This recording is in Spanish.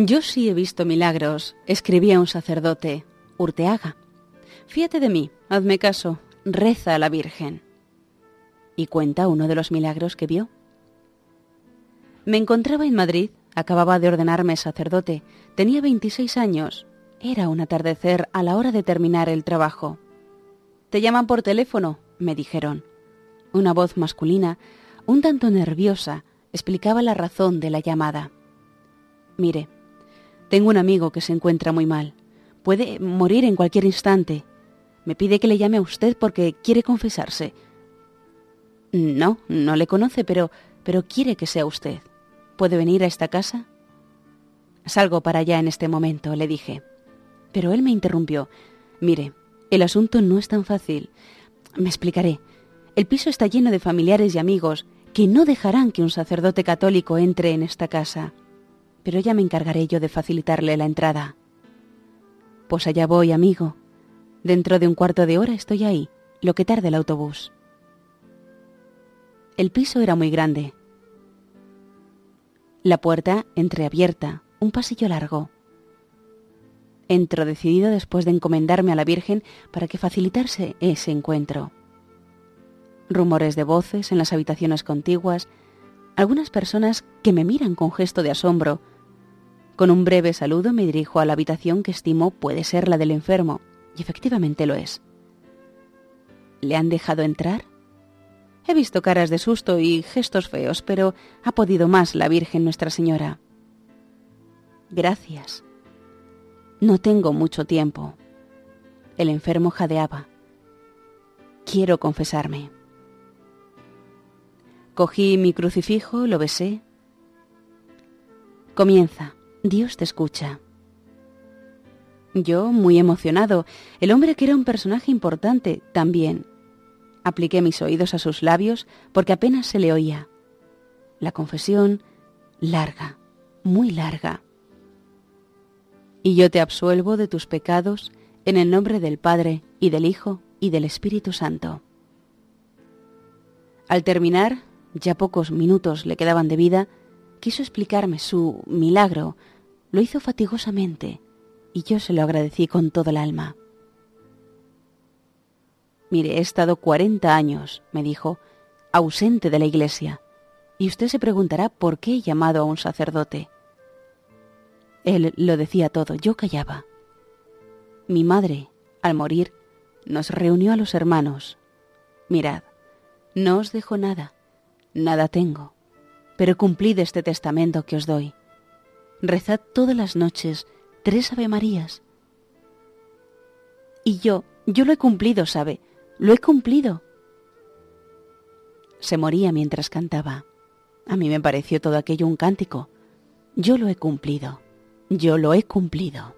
Yo sí he visto milagros, escribía un sacerdote, Urteaga. Fíate de mí, hazme caso, reza a la Virgen. Y cuenta uno de los milagros que vio. Me encontraba en Madrid, acababa de ordenarme sacerdote, tenía 26 años, era un atardecer a la hora de terminar el trabajo. Te llaman por teléfono, me dijeron. Una voz masculina, un tanto nerviosa, explicaba la razón de la llamada. Mire, tengo un amigo que se encuentra muy mal. Puede morir en cualquier instante. Me pide que le llame a usted porque quiere confesarse. No, no le conoce, pero, pero quiere que sea usted. ¿Puede venir a esta casa? Salgo para allá en este momento, le dije. Pero él me interrumpió. Mire, el asunto no es tan fácil. Me explicaré. El piso está lleno de familiares y amigos que no dejarán que un sacerdote católico entre en esta casa pero ya me encargaré yo de facilitarle la entrada. Pues allá voy, amigo. Dentro de un cuarto de hora estoy ahí, lo que tarde el autobús. El piso era muy grande. La puerta entreabierta, un pasillo largo. Entro decidido después de encomendarme a la Virgen para que facilitarse ese encuentro. Rumores de voces en las habitaciones contiguas, algunas personas que me miran con gesto de asombro con un breve saludo me dirijo a la habitación que estimo puede ser la del enfermo, y efectivamente lo es. ¿Le han dejado entrar? He visto caras de susto y gestos feos, pero ha podido más la Virgen Nuestra Señora. Gracias. No tengo mucho tiempo. El enfermo jadeaba. Quiero confesarme. Cogí mi crucifijo, lo besé. Comienza. Dios te escucha. Yo, muy emocionado, el hombre que era un personaje importante, también. Apliqué mis oídos a sus labios porque apenas se le oía. La confesión, larga, muy larga. Y yo te absuelvo de tus pecados en el nombre del Padre y del Hijo y del Espíritu Santo. Al terminar, ya pocos minutos le quedaban de vida, quiso explicarme su milagro, lo hizo fatigosamente y yo se lo agradecí con todo el alma. Mire, he estado cuarenta años, me dijo, ausente de la iglesia, y usted se preguntará por qué he llamado a un sacerdote. Él lo decía todo, yo callaba. Mi madre, al morir, nos reunió a los hermanos. Mirad, no os dejo nada, nada tengo pero cumplid este testamento que os doy. Rezad todas las noches tres Ave Marías. Y yo, yo lo he cumplido, ¿sabe? Lo he cumplido. Se moría mientras cantaba. A mí me pareció todo aquello un cántico. Yo lo he cumplido. Yo lo he cumplido.